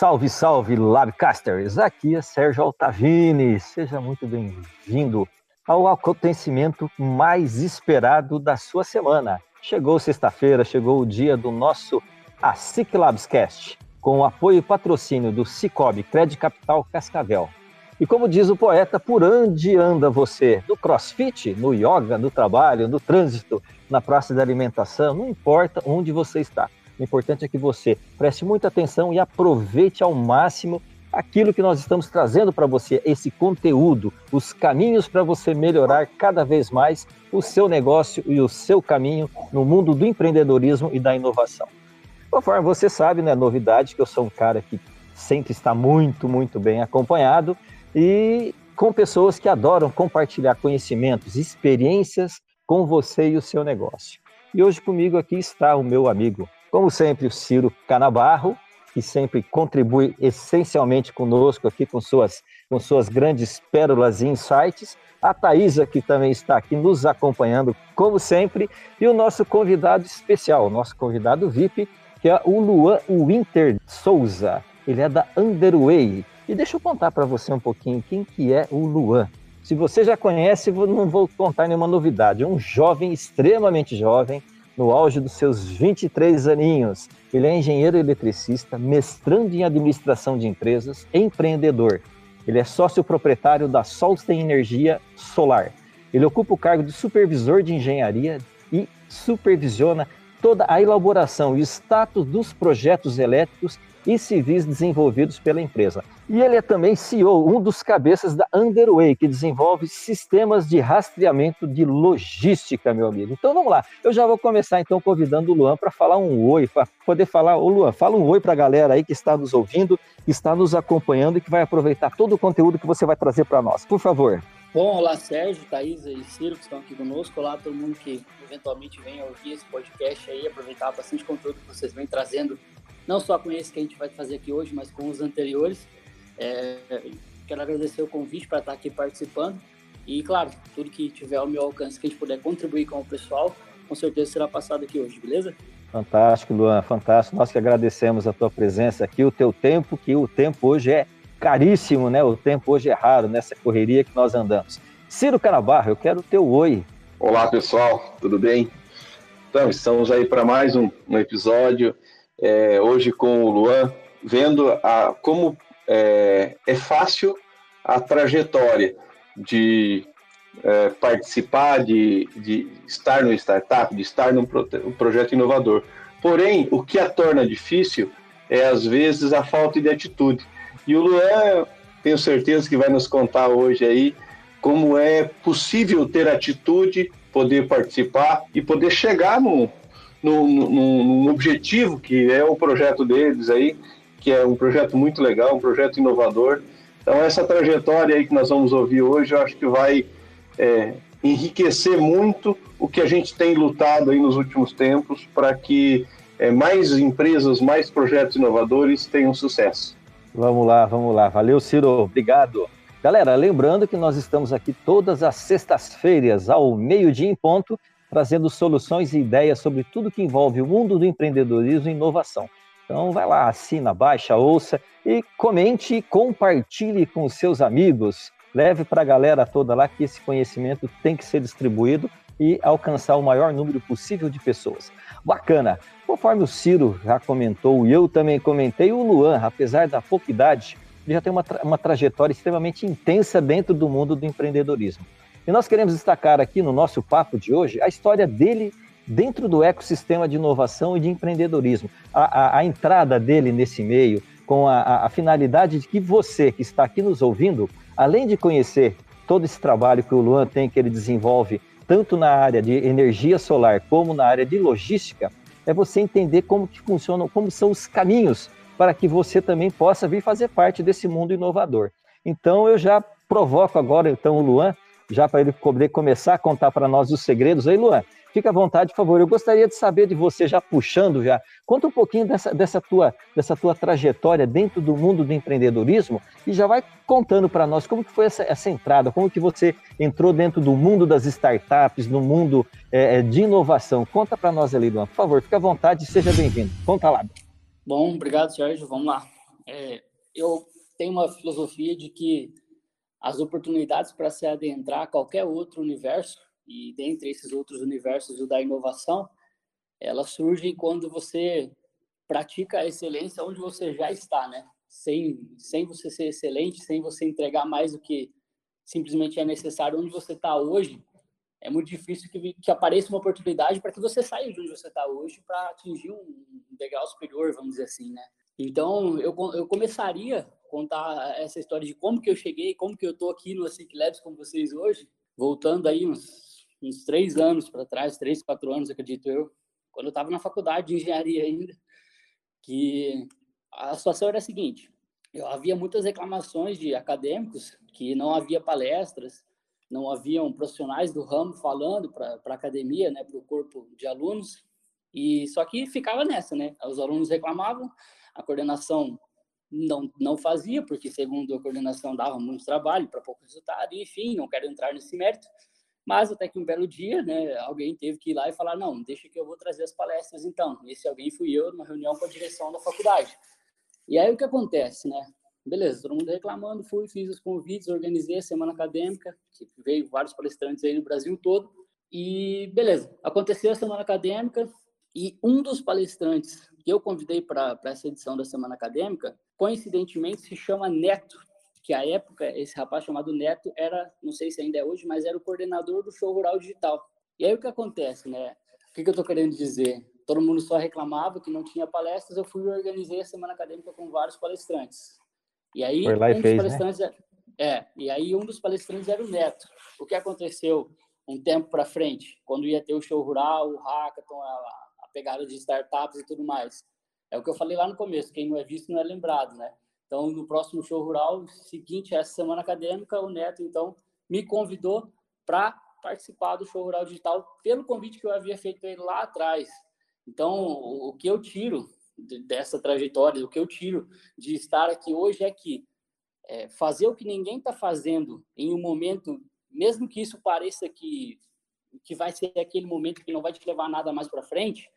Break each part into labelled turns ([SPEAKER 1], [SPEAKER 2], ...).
[SPEAKER 1] Salve, salve, Labcasters! Aqui é Sérgio Altavini. Seja muito bem-vindo ao acontecimento mais esperado da sua semana. Chegou sexta-feira, chegou o dia do nosso ASIC Labscast com o apoio e patrocínio do Cicobi Crédito Capital Cascavel. E como diz o poeta, por onde anda você? No crossfit, no yoga, no trabalho, no trânsito, na praça de alimentação, não importa onde você está. O importante é que você preste muita atenção e aproveite ao máximo aquilo que nós estamos trazendo para você, esse conteúdo, os caminhos para você melhorar cada vez mais o seu negócio e o seu caminho no mundo do empreendedorismo e da inovação. Conforme você sabe, não é novidade que eu sou um cara que sempre está muito, muito bem acompanhado e com pessoas que adoram compartilhar conhecimentos, experiências com você e o seu negócio. E hoje comigo aqui está o meu amigo, como sempre, o Ciro Canabarro, que sempre contribui essencialmente conosco aqui com suas, com suas grandes pérolas e insights. A Thaisa, que também está aqui nos acompanhando, como sempre, e o nosso convidado especial, o nosso convidado VIP, que é o Luan Winter Souza. Ele é da Underway. E deixa eu contar para você um pouquinho quem que é o Luan. Se você já conhece, não vou contar nenhuma novidade. É um jovem, extremamente jovem, no auge dos seus 23 aninhos. Ele é engenheiro eletricista, mestrando em administração de empresas, empreendedor. Ele é sócio proprietário da Solstem Energia Solar. Ele ocupa o cargo de supervisor de engenharia e supervisiona toda a elaboração e status dos projetos elétricos e civis desenvolvidos pela empresa. E ele é também CEO, um dos cabeças da Underway, que desenvolve sistemas de rastreamento de logística, meu amigo. Então vamos lá, eu já vou começar então convidando o Luan para falar um oi, para poder falar, ô Luan, fala um oi para a galera aí que está nos ouvindo, que está nos acompanhando e que vai aproveitar todo o conteúdo que você vai trazer para nós. Por favor.
[SPEAKER 2] Bom, olá Sérgio, Thaís e Ciro que estão aqui conosco. Olá todo mundo que eventualmente venha ouvir esse podcast aí, aproveitar bastante conteúdo que vocês vêm trazendo, não só com esse que a gente vai fazer aqui hoje, mas com os anteriores. É, quero agradecer o convite para estar aqui participando e, claro, tudo que tiver ao meu alcance que a gente puder contribuir com o pessoal, com certeza será passado aqui hoje, beleza?
[SPEAKER 1] Fantástico, Luan, fantástico. Nós que agradecemos a tua presença aqui, o teu tempo, que o tempo hoje é caríssimo, né? O tempo hoje é raro nessa correria que nós andamos. Ciro Canabarro, eu quero o teu oi.
[SPEAKER 3] Olá, pessoal, tudo bem? Então, estamos aí para mais um, um episódio, é, hoje com o Luan, vendo a, como é, é fácil a trajetória de é, participar, de, de estar no startup, de estar num pro, um projeto inovador. Porém, o que a torna difícil é, às vezes, a falta de atitude. E o Luan, tenho certeza que vai nos contar hoje aí como é possível ter atitude, poder participar e poder chegar no, no, no, objetivo que é o projeto deles aí, que é um projeto muito legal, um projeto inovador. Então essa trajetória aí que nós vamos ouvir hoje, eu acho que vai é, enriquecer muito o que a gente tem lutado aí nos últimos tempos para que é, mais empresas, mais projetos inovadores tenham sucesso.
[SPEAKER 1] Vamos lá, vamos lá. Valeu, Ciro. Obrigado. Galera, lembrando que nós estamos aqui todas as sextas-feiras, ao meio-dia em ponto, trazendo soluções e ideias sobre tudo que envolve o mundo do empreendedorismo e inovação. Então vai lá, assina, baixa, ouça e comente e compartilhe com os seus amigos. Leve para a galera toda lá que esse conhecimento tem que ser distribuído e alcançar o maior número possível de pessoas. Bacana. Conforme o Ciro já comentou e eu também comentei, o Luan, apesar da pouca idade, ele já tem uma, tra uma trajetória extremamente intensa dentro do mundo do empreendedorismo. E nós queremos destacar aqui no nosso papo de hoje a história dele dentro do ecossistema de inovação e de empreendedorismo. A, a, a entrada dele nesse meio, com a, a finalidade de que você que está aqui nos ouvindo, além de conhecer todo esse trabalho que o Luan tem, que ele desenvolve tanto na área de energia solar como na área de logística, é você entender como que funcionam, como são os caminhos para que você também possa vir fazer parte desse mundo inovador. Então eu já provoco agora então o Luan, já para ele poder começar a contar para nós os segredos. Aí, Luan, Fica à vontade, por favor. Eu gostaria de saber de você, já puxando já, conta um pouquinho dessa, dessa, tua, dessa tua trajetória dentro do mundo do empreendedorismo e já vai contando para nós como que foi essa, essa, entrada, como que você entrou dentro do mundo das startups, no mundo é, é de inovação. Conta para nós ali, Luan, por favor. Fica à vontade e seja bem-vindo. Conta lá.
[SPEAKER 2] Bom, obrigado, Sérgio. Vamos lá. É, eu tenho uma filosofia de que as oportunidades para se adentrar a qualquer outro universo e dentre esses outros universos o da inovação, elas surgem quando você pratica a excelência onde você já está, né? Sem, sem você ser excelente, sem você entregar mais do que simplesmente é necessário onde você está hoje, é muito difícil que, que apareça uma oportunidade para que você saia de onde você está hoje para atingir um degrau superior, vamos dizer assim, né? Então, eu, eu começaria contar essa história de como que eu cheguei, como que eu estou aqui no Async Labs com vocês hoje, voltando aí uns uns três anos para trás, três, quatro anos, acredito eu, quando eu estava na faculdade de engenharia ainda, que a situação era a seguinte: eu havia muitas reclamações de acadêmicos que não havia palestras, não haviam profissionais do ramo falando para a academia, né, para o corpo de alunos, e só que ficava nessa, né? Os alunos reclamavam, a coordenação não não fazia, porque segundo a coordenação dava muito trabalho para pouco resultado, enfim, não quero entrar nesse mérito. Mas até que um belo dia, né, alguém teve que ir lá e falar: não, deixa que eu vou trazer as palestras então. Esse alguém fui eu, numa reunião com a direção da faculdade. E aí o que acontece, né? Beleza, todo mundo reclamando, fui, fiz os convites, organizei a semana acadêmica, que veio vários palestrantes aí no Brasil todo. E beleza, aconteceu a semana acadêmica e um dos palestrantes que eu convidei para essa edição da semana acadêmica, coincidentemente se chama Neto, que a época esse rapaz chamado Neto era, não sei se ainda é hoje, mas era o coordenador do show rural digital. E aí o que acontece, né? O que, que eu estou querendo dizer? Todo mundo só reclamava que não tinha palestras, eu fui e organizei a semana acadêmica com vários palestrantes. E aí um
[SPEAKER 1] e
[SPEAKER 2] dos
[SPEAKER 1] fez,
[SPEAKER 2] palestrantes né? é, e aí um dos palestrantes era o Neto. O que aconteceu um tempo para frente, quando ia ter o show rural, o hackathon, a pegada de startups e tudo mais? É o que eu falei lá no começo, quem não é visto não é lembrado, né? Então, no próximo show rural, seguinte, essa semana acadêmica, o Neto, então, me convidou para participar do show rural digital pelo convite que eu havia feito ele lá atrás. Então, o que eu tiro dessa trajetória, o que eu tiro de estar aqui hoje é que é, fazer o que ninguém está fazendo em um momento, mesmo que isso pareça que, que vai ser aquele momento que não vai te levar nada mais para frente,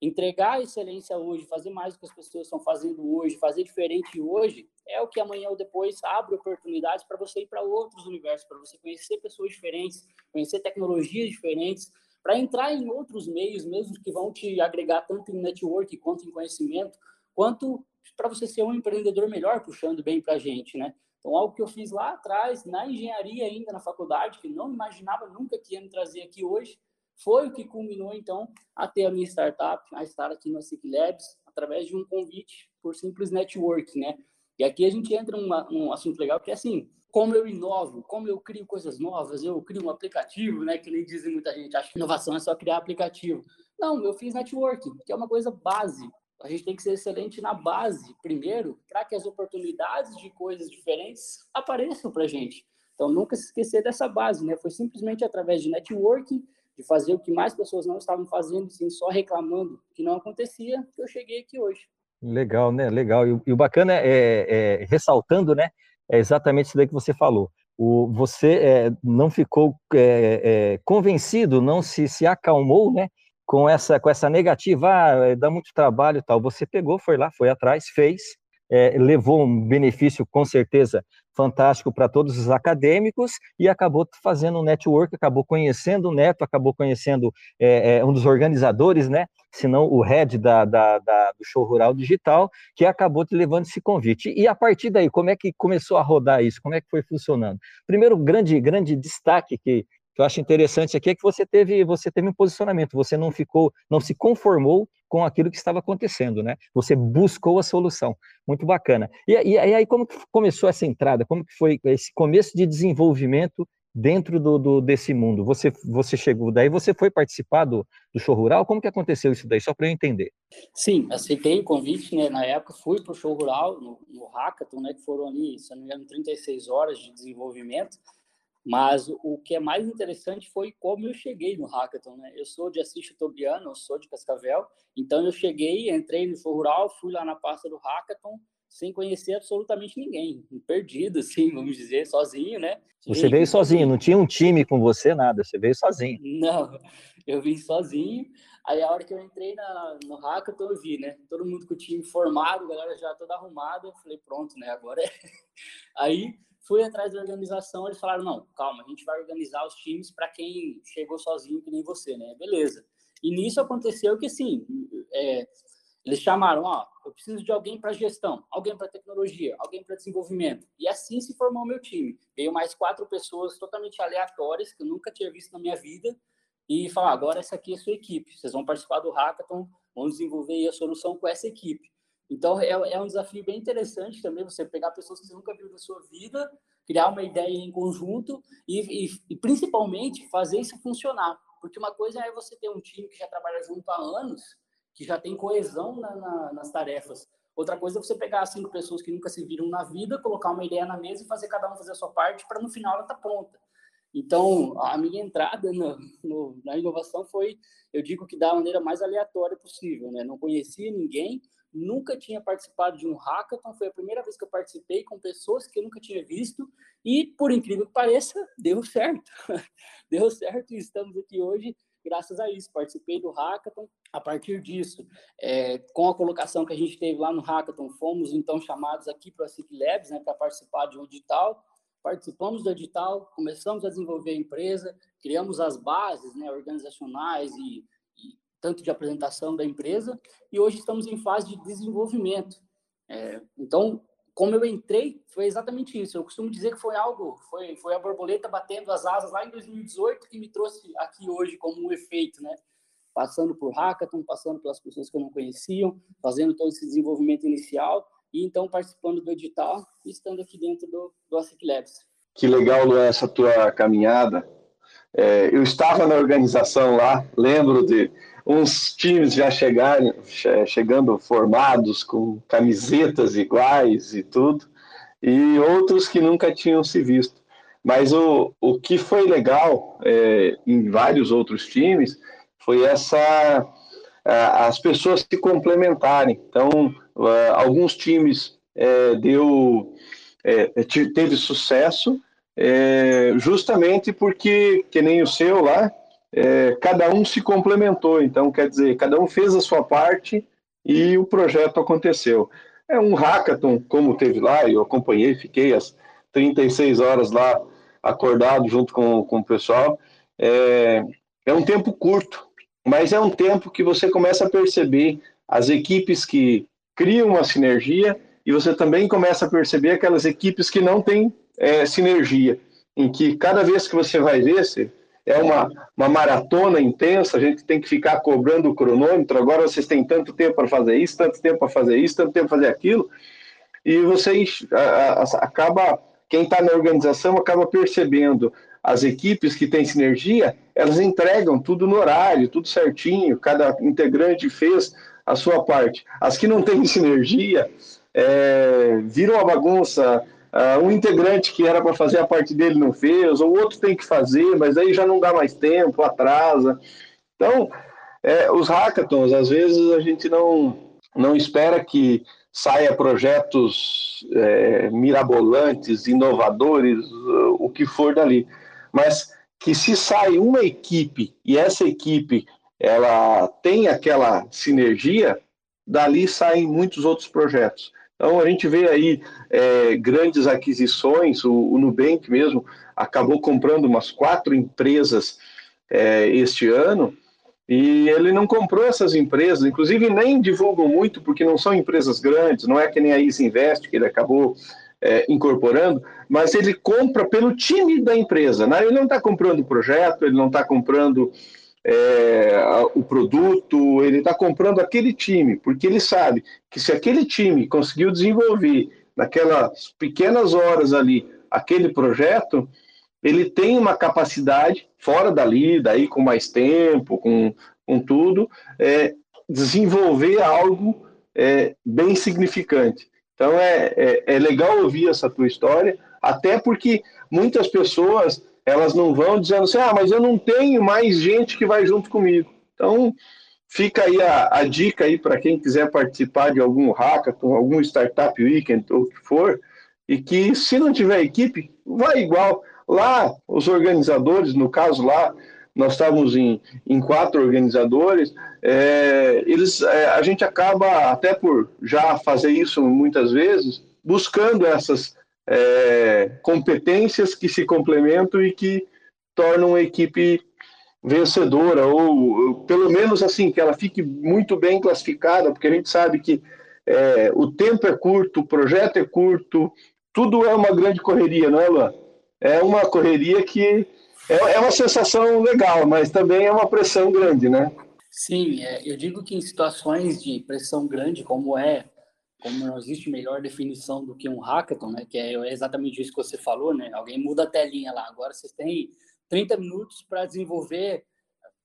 [SPEAKER 2] entregar a excelência hoje, fazer mais do que as pessoas estão fazendo hoje, fazer diferente hoje, é o que amanhã ou depois abre oportunidades para você ir para outros universos, para você conhecer pessoas diferentes, conhecer tecnologias diferentes, para entrar em outros meios mesmo que vão te agregar tanto em network quanto em conhecimento, quanto para você ser um empreendedor melhor, puxando bem para a gente, né? Então, algo que eu fiz lá atrás, na engenharia ainda, na faculdade, que não imaginava nunca que ia me trazer aqui hoje, foi o que culminou, então, a ter a minha startup, a estar aqui no SIC Labs, através de um convite por simples network, né? E aqui a gente entra num um assunto legal, que é assim, como eu inovo, como eu crio coisas novas, eu crio um aplicativo, né? Que nem dizem muita gente, acha que inovação é só criar aplicativo. Não, eu fiz networking, que é uma coisa base. A gente tem que ser excelente na base, primeiro, para que as oportunidades de coisas diferentes apareçam para a gente. Então, nunca se esquecer dessa base, né? Foi simplesmente através de networking, de fazer o que mais pessoas não estavam fazendo, sim, só reclamando que não acontecia, que eu cheguei aqui hoje.
[SPEAKER 1] Legal, né? Legal. E, e o bacana é, é, ressaltando, né? É exatamente isso daí que você falou. O, você é, não ficou é, é, convencido, não se, se acalmou, né? Com essa, com essa negativa, ah, é, dá muito trabalho tal. Você pegou, foi lá, foi atrás, fez, levou um benefício com certeza fantástico para todos os acadêmicos e acabou fazendo um network, acabou conhecendo o Neto, acabou conhecendo é, é, um dos organizadores, né? Se não o head da, da, da, do show rural digital, que acabou te levando esse convite. E a partir daí, como é que começou a rodar isso? Como é que foi funcionando? Primeiro, grande, grande destaque que que eu acho interessante aqui é que você teve, você teve um posicionamento, você não ficou, não se conformou com aquilo que estava acontecendo, né? Você buscou a solução. Muito bacana. E, e, e aí, como começou essa entrada? Como que foi esse começo de desenvolvimento dentro do, do, desse mundo? Você, você chegou daí, você foi participar do, do show rural? Como que aconteceu isso daí? Só para eu entender.
[SPEAKER 2] Sim, aceitei o convite, né? Na época fui para o show rural, no, no Hackathon, né? Que foram ali, se não me engano, 36 horas de desenvolvimento. Mas o que é mais interessante foi como eu cheguei no Hackathon, né? Eu sou de Assis Tobiano, eu sou de Cascavel, então eu cheguei, entrei no show rural, fui lá na pasta do Hackathon, sem conhecer absolutamente ninguém, perdido, assim, vamos dizer, sozinho, né?
[SPEAKER 1] Você veio sozinho, não tinha um time com você, nada, você veio sozinho.
[SPEAKER 2] Não, eu vim sozinho, aí a hora que eu entrei na, no Hackathon, eu vi, né? Todo mundo com o time formado, a galera já toda arrumada, eu falei, pronto, né? Agora é... Aí fui atrás da organização, eles falaram, não, calma, a gente vai organizar os times para quem chegou sozinho, que nem você, né? Beleza. E nisso aconteceu que, assim, é, eles chamaram, ó, eu preciso de alguém para gestão, alguém para tecnologia, alguém para desenvolvimento. E assim se formou meu time. Veio mais quatro pessoas totalmente aleatórias, que eu nunca tinha visto na minha vida, e falar, agora essa aqui é a sua equipe, vocês vão participar do Hackathon, vão desenvolver a solução com essa equipe. Então, é, é um desafio bem interessante também, você pegar pessoas que você nunca viu na sua vida, criar uma ideia em conjunto e, e, e principalmente, fazer isso funcionar. Porque uma coisa é você ter um time que já trabalha junto há anos, que já tem coesão na, na, nas tarefas. Outra coisa é você pegar cinco pessoas que nunca se viram na vida, colocar uma ideia na mesa e fazer cada um fazer a sua parte para no final ela estar tá pronta. Então, a minha entrada no, no, na inovação foi, eu digo que da maneira mais aleatória possível, né? Não conhecia ninguém, nunca tinha participado de um hackathon, foi a primeira vez que eu participei com pessoas que eu nunca tinha visto e, por incrível que pareça, deu certo. deu certo e estamos aqui hoje graças a isso. Participei do hackathon. A partir disso, é, com a colocação que a gente teve lá no hackathon, fomos então chamados aqui para a SIC Labs, né, para participar de um edital. Participamos do edital, começamos a desenvolver a empresa, criamos as bases né, organizacionais e tanto de apresentação da empresa, e hoje estamos em fase de desenvolvimento. É, então, como eu entrei, foi exatamente isso. Eu costumo dizer que foi algo, foi, foi a borboleta batendo as asas lá em 2018 que me trouxe aqui hoje como um efeito, né? Passando por hackathon, passando pelas pessoas que eu não conheciam, fazendo todo esse desenvolvimento inicial e então participando do edital e estando aqui dentro do, do ASIC Labs.
[SPEAKER 3] Que legal, Luan, essa tua caminhada. É, eu estava na organização lá, lembro de uns times já chegarem, chegando formados com camisetas iguais e tudo, e outros que nunca tinham se visto. Mas o, o que foi legal é, em vários outros times foi essa as pessoas se complementarem. Então, alguns times é, deu é, teve sucesso é, justamente porque que nem o seu lá é, cada um se complementou. Então, quer dizer, cada um fez a sua parte e o projeto aconteceu. É um hackathon, como teve lá, eu acompanhei, fiquei as 36 horas lá acordado junto com, com o pessoal. É, é um tempo curto, mas é um tempo que você começa a perceber as equipes que criam uma sinergia e você também começa a perceber aquelas equipes que não têm é, sinergia, em que cada vez que você vai ver, você é uma, uma maratona intensa, a gente tem que ficar cobrando o cronômetro. Agora vocês têm tanto tempo para fazer isso, tanto tempo para fazer isso, tanto tempo para fazer aquilo, e vocês a, a, acaba, quem está na organização acaba percebendo as equipes que têm sinergia, elas entregam tudo no horário, tudo certinho, cada integrante fez a sua parte. As que não têm sinergia é, viram uma bagunça, Uh, um integrante que era para fazer a parte dele não fez, ou outro tem que fazer, mas aí já não dá mais tempo, atrasa. Então, é, os hackathons, às vezes a gente não, não espera que saia projetos é, mirabolantes, inovadores, o que for dali, mas que se sai uma equipe e essa equipe ela tem aquela sinergia, dali saem muitos outros projetos. Então, a gente vê aí é, grandes aquisições, o, o, Nubank mesmo acabou comprando umas quatro empresas é, este ano, e ele não comprou essas empresas, inclusive nem divulgam muito, porque não são empresas grandes, não é que nem a Easy Invest, que ele acabou é, incorporando, mas ele compra pelo time da empresa. Né? Ele não está comprando projeto, ele não está comprando é, o produto, ele está comprando aquele time, porque ele sabe que se aquele time conseguiu desenvolver naquelas pequenas horas ali aquele projeto, ele tem uma capacidade, fora dali, daí com mais tempo, com, com tudo, é, desenvolver algo é, bem significante. Então é, é, é, legal ouvir essa tua história, até porque muitas pessoas elas não vão dizendo assim, ah, mas eu não tenho mais gente que vai junto comigo. Então fica aí a, a dica aí para quem quiser participar de algum hackathon, algum startup weekend ou o que for, e que se não tiver equipe, vai igual. Lá, os organizadores, no caso lá, nós estávamos em, em quatro organizadores, é, eles, é, a gente acaba, até por já fazer isso muitas vezes, buscando essas é, competências que se complementam e que tornam a equipe vencedora, ou pelo menos assim, que ela fique muito bem classificada, porque a gente sabe que é, o tempo é curto, o projeto é curto, tudo é uma grande correria, não é, Luan? É uma correria que é, é uma sensação legal, mas também é uma pressão grande, né?
[SPEAKER 2] Sim, é, eu digo que em situações de pressão grande, como é, como não existe melhor definição do que um hackathon, né? Que é exatamente isso que você falou, né? Alguém muda a telinha lá. Agora vocês têm 30 minutos para desenvolver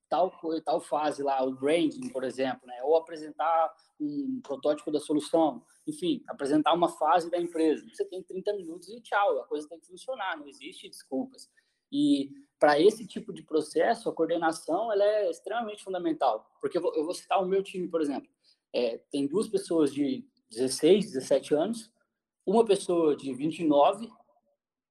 [SPEAKER 2] tal tal fase lá, o branding, por exemplo, né? Ou apresentar um protótipo da solução, enfim, apresentar uma fase da empresa. Você tem 30 minutos e tchau, a coisa tem que funcionar, não existe desculpas. E para esse tipo de processo, a coordenação ela é extremamente fundamental. Porque eu vou, citar o meu time, por exemplo. É, tem duas pessoas de 16, 17 anos, uma pessoa de 29,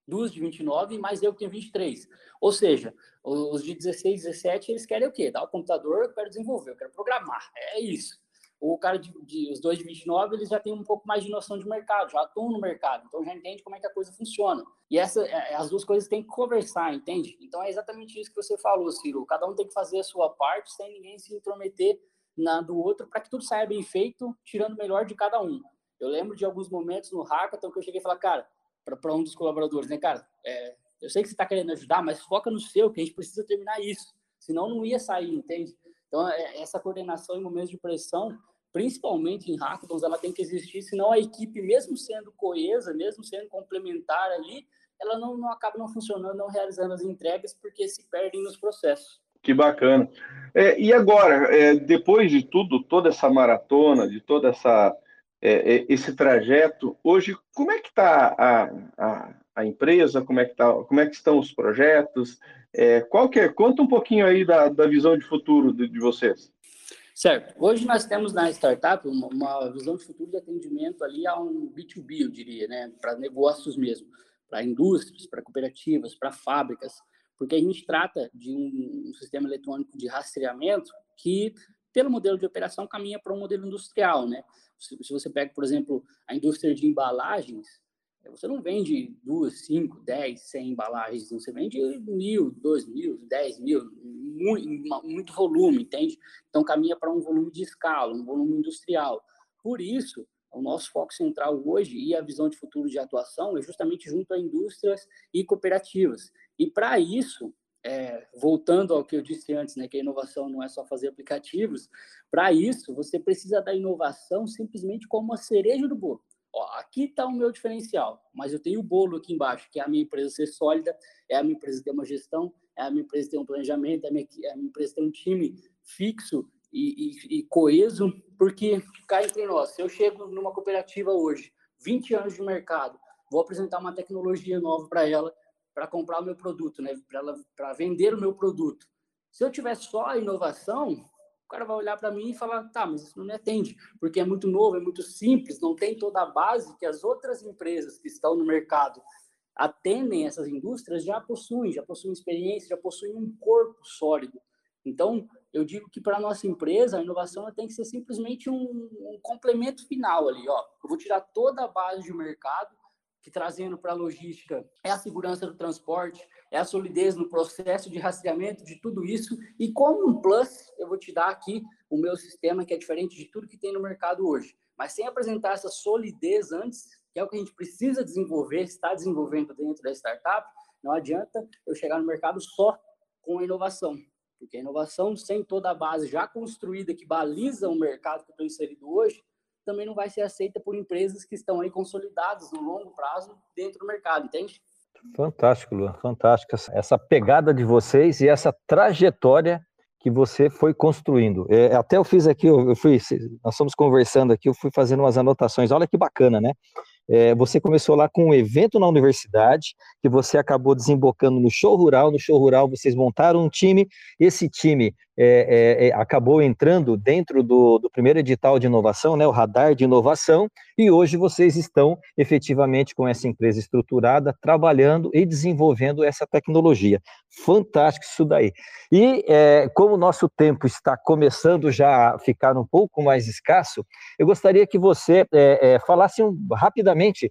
[SPEAKER 2] duas de 29, mais eu que tenho 23. Ou seja, os de 16, 17, eles querem o quê? Dar o computador, eu quero desenvolver, eu quero programar. É isso o cara de, de, os dois de 29, eles já têm um pouco mais de noção de mercado, já atuam no mercado, então já entende como é que a coisa funciona. E essa, é, as duas coisas têm que conversar, entende? Então é exatamente isso que você falou, Ciro. Cada um tem que fazer a sua parte sem ninguém se intrometer na do outro para que tudo saia bem feito, tirando o melhor de cada um. Eu lembro de alguns momentos no hackathon que eu cheguei a falar, cara, para um dos colaboradores, né, cara, é, eu sei que você está querendo ajudar, mas foca no seu, que a gente precisa terminar isso, senão não ia sair, entende? Então, é, essa coordenação em momentos de pressão principalmente em hackathons, ela tem que existir, senão a equipe, mesmo sendo coesa, mesmo sendo complementar ali, ela não, não acaba não funcionando, não realizando as entregas, porque se perdem nos processos.
[SPEAKER 3] Que bacana. É, e agora, é, depois de tudo, toda essa maratona, de toda essa é, é esse trajeto, hoje como é que está a, a, a, empresa? Como é que tá, como é que estão os projetos? É, qual que é? Conta um pouquinho aí da, da visão de futuro de, de vocês.
[SPEAKER 2] Certo. Hoje nós temos na startup uma, uma visão de futuro de atendimento ali a um B2B, eu diria, né? Para negócios mesmo, para indústrias, para cooperativas, para fábricas, porque a gente trata de um, um sistema eletrônico de rastreamento que, pelo modelo de operação, caminha para um modelo industrial, né? Se, se você pega, por exemplo, a indústria de embalagens, você não vende duas, cinco, dez, cem embalagens, você vende mil, dois mil, dez mil, muito, muito volume, entende? Então caminha para um volume de escala, um volume industrial. Por isso, o nosso foco central hoje e a visão de futuro de atuação é justamente junto a indústrias e cooperativas. E para isso, é, voltando ao que eu disse antes, né, que a inovação não é só fazer aplicativos, para isso você precisa da inovação simplesmente como a cereja do bolo. Ó, aqui está o meu diferencial, mas eu tenho o bolo aqui embaixo, que é a minha empresa ser sólida, é a minha empresa ter uma gestão, é a minha empresa ter um planejamento, é a minha, é a minha empresa ter um time fixo e, e, e, coeso, porque cá entre nós, se eu chego numa cooperativa hoje, 20 anos de mercado, vou apresentar uma tecnologia nova para ela, para comprar o meu produto, né? para vender o meu produto. Se eu tiver só a inovação, cara vai olhar para mim e falar, tá, mas isso não me atende, porque é muito novo, é muito simples, não tem toda a base que as outras empresas que estão no mercado atendem essas indústrias já possuem, já possuem experiência, já possuem um corpo sólido. Então, eu digo que para a nossa empresa, a inovação tem que ser simplesmente um, um complemento final ali, ó. Eu vou tirar toda a base de mercado, que trazendo para a logística é a segurança do transporte, é a solidez no processo de rastreamento de tudo isso. E como um plus, eu vou te dar aqui o meu sistema, que é diferente de tudo que tem no mercado hoje. Mas sem apresentar essa solidez antes, que é o que a gente precisa desenvolver, está desenvolvendo dentro da startup, não adianta eu chegar no mercado só com inovação. Porque a inovação, sem toda a base já construída que baliza o mercado que eu estou inserido hoje, também não vai ser aceita por empresas que estão aí consolidadas no longo prazo dentro do mercado, entende?
[SPEAKER 1] Fantástico, Luan, fantástico. Essa pegada de vocês e essa trajetória que você foi construindo. É, até eu fiz aqui, eu fui, nós estamos conversando aqui, eu fui fazendo umas anotações. Olha que bacana, né? É, você começou lá com um evento na universidade, que você acabou desembocando no show rural. No show rural, vocês montaram um time. Esse time é, é, é, acabou entrando dentro do, do, primeiro edital de inovação, né, o radar de inovação, e hoje vocês estão efetivamente com essa empresa estruturada, trabalhando e desenvolvendo essa tecnologia. Fantástico isso daí. E é, como o nosso tempo está começando já a ficar um pouco mais escasso, eu gostaria que você é, é, falasse um, rapidamente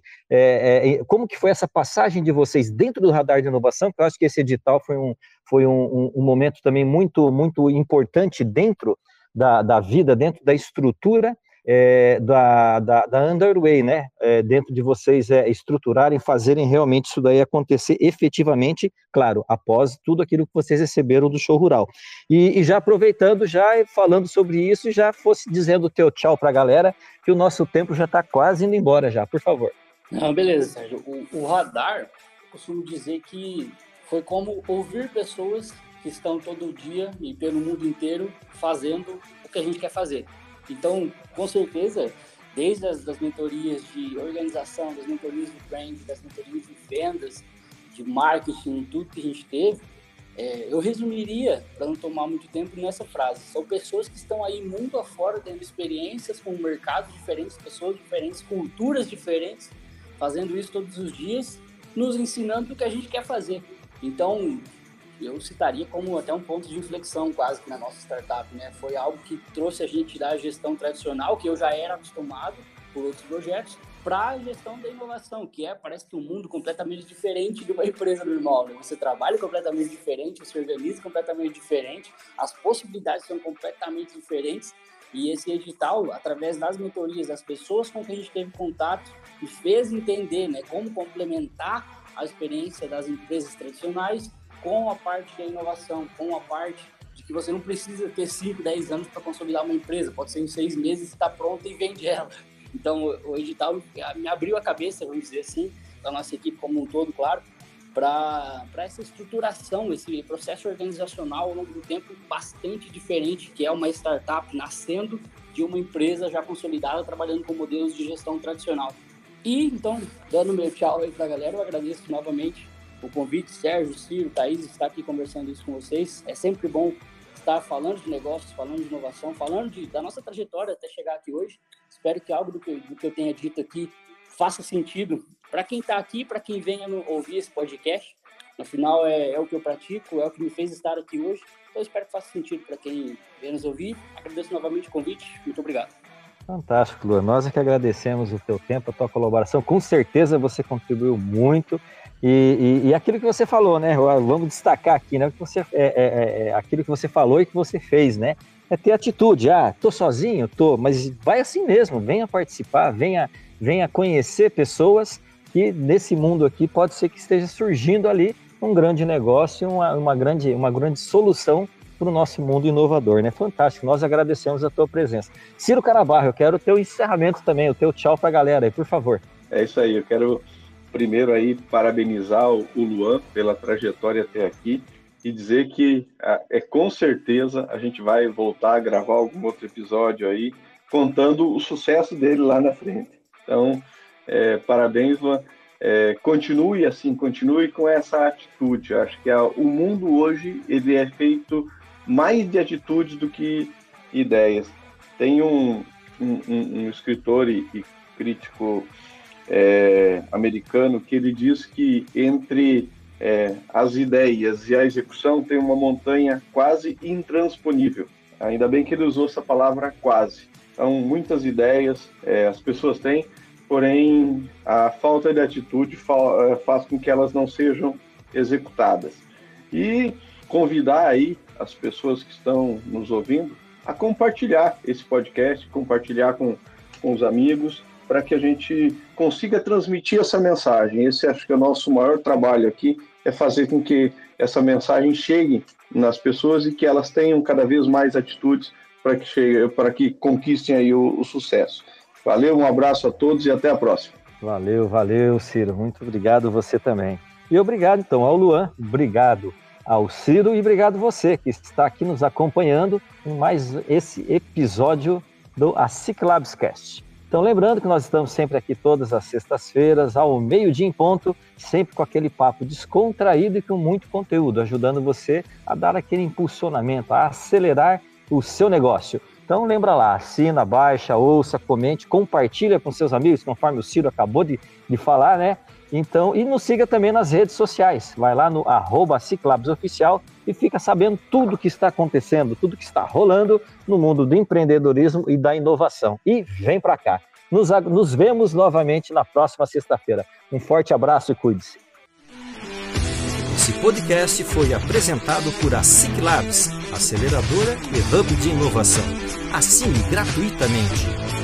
[SPEAKER 1] como que foi essa passagem de vocês dentro do radar de inovação, que eu acho que esse edital foi um, foi um, um, um momento também muito, muito importante dentro da, da vida, dentro da estrutura é, da, da, da, Underway, né? É, dentro de vocês é, estruturarem, fazerem realmente isso daí acontecer efetivamente, claro, após tudo aquilo que vocês receberam do show rural. E, e já aproveitando, já falando sobre isso, já fosse dizendo o teu tchau para a galera, que o nosso tempo já está quase indo embora já, por favor.
[SPEAKER 2] Não, beleza, Sérgio. O, o radar, costumo dizer que foi como ouvir pessoas que estão todo dia e pelo mundo inteiro fazendo o que a gente quer fazer. Então, com certeza, desde as das mentorias de organização, das mentorias de brand, das mentorias de vendas, de marketing, tudo que a gente teve, é, eu resumiria, para não tomar muito tempo, nessa frase. São pessoas que estão aí mundo afora, tendo experiências com mercados diferentes, pessoas diferentes, culturas diferentes, fazendo isso todos os dias, nos ensinando o que a gente quer fazer. Então, eu citaria como até um ponto de inflexão quase que na nossa startup, né? Foi algo que trouxe a gente da gestão tradicional, que eu já era acostumado por outros projetos, para a gestão da inovação, que é, parece que um mundo completamente diferente de uma empresa normal. Né? Você trabalha completamente diferente, você organiza completamente diferente, as possibilidades são completamente diferentes. E esse edital, através das mentorias, das pessoas com quem a gente teve contato, me fez entender né, como complementar a experiência das empresas tradicionais com a parte da inovação, com a parte de que você não precisa ter 5, 10 anos para consolidar uma empresa, pode ser em seis meses está pronta e vende ela. Então, o edital me abriu a cabeça, vamos dizer assim, da nossa equipe como um todo, claro, para essa estruturação, esse processo organizacional ao longo do tempo bastante diferente, que é uma startup nascendo de uma empresa já consolidada, trabalhando com modelos de gestão tradicional. E então, dando meu tchau aí pra galera, eu agradeço novamente o convite, Sérgio, Ciro, Thaís, estar aqui conversando isso com vocês. É sempre bom estar falando de negócios, falando de inovação, falando de, da nossa trajetória até chegar aqui hoje. Espero que algo do que, do que eu tenha dito aqui faça sentido para quem está aqui, para quem venha ouvir esse podcast. Afinal, é, é, o que eu pratico, é o que me fez estar aqui hoje. Então, espero que faça sentido para quem venha nos ouvir. Agradeço novamente o convite. Muito obrigado.
[SPEAKER 1] Fantástico, Luan. Nós é que agradecemos o teu tempo, a tua colaboração. Com certeza você contribuiu muito. E, e, e aquilo que você falou, né? Vamos destacar aqui, né? Que você, é, é, é, é, aquilo que você falou e que você fez, né? É ter atitude. Ah, tô sozinho? Tô. Mas vai assim mesmo. Venha participar, venha, venha conhecer pessoas que nesse mundo aqui pode ser que esteja surgindo ali um grande negócio, uma, uma, grande, uma grande solução para o nosso mundo inovador, né? Fantástico, nós agradecemos a tua presença. Ciro Carabarro, eu quero o teu encerramento também, o teu tchau para a galera aí, por favor.
[SPEAKER 3] É isso aí, eu quero primeiro aí parabenizar o Luan pela trajetória até aqui e dizer que é com certeza a gente vai voltar a gravar algum outro episódio aí contando o sucesso dele lá na frente. Então, é, parabéns, Luan. É, continue assim, continue com essa atitude. Acho que a, o mundo hoje ele é feito mais de atitudes do que ideias. Tem um, um, um escritor e, e crítico é, americano que ele diz que entre é, as ideias e a execução tem uma montanha quase intransponível. Ainda bem que ele usou essa palavra quase. Então, muitas ideias é, as pessoas têm, porém a falta de atitude é, faz com que elas não sejam executadas. E convidar aí as pessoas que estão nos ouvindo a compartilhar esse podcast, compartilhar com, com os amigos, para que a gente consiga transmitir essa mensagem. Esse acho que é o nosso maior trabalho aqui, é fazer com que essa mensagem chegue nas pessoas e que elas tenham cada vez mais atitudes para que, chegue, que conquistem aí o, o sucesso. Valeu, um abraço a todos e até a próxima.
[SPEAKER 1] Valeu, valeu, Ciro. Muito obrigado você também. E obrigado, então, ao Luan, obrigado ao Ciro e obrigado você que está aqui nos acompanhando em mais esse episódio do Aciclabs Cast. Então, lembrando que nós estamos sempre aqui todas as sextas-feiras, ao meio-dia em ponto, sempre com aquele papo descontraído e com muito conteúdo, ajudando você a dar aquele impulsionamento, a acelerar o seu negócio. Então, lembra lá, assina, baixa, ouça, comente, compartilha com seus amigos, conforme o Ciro acabou de, de falar, né? Então, e nos siga também nas redes sociais. Vai lá no arroba Oficial e fica sabendo tudo que está acontecendo, tudo que está rolando no mundo do empreendedorismo e da inovação. E vem para cá. Nos, nos vemos novamente na próxima sexta-feira. Um forte abraço e cuide-se.
[SPEAKER 4] Esse podcast foi apresentado por a Ciclabs, aceleradora e hub de inovação. Assine gratuitamente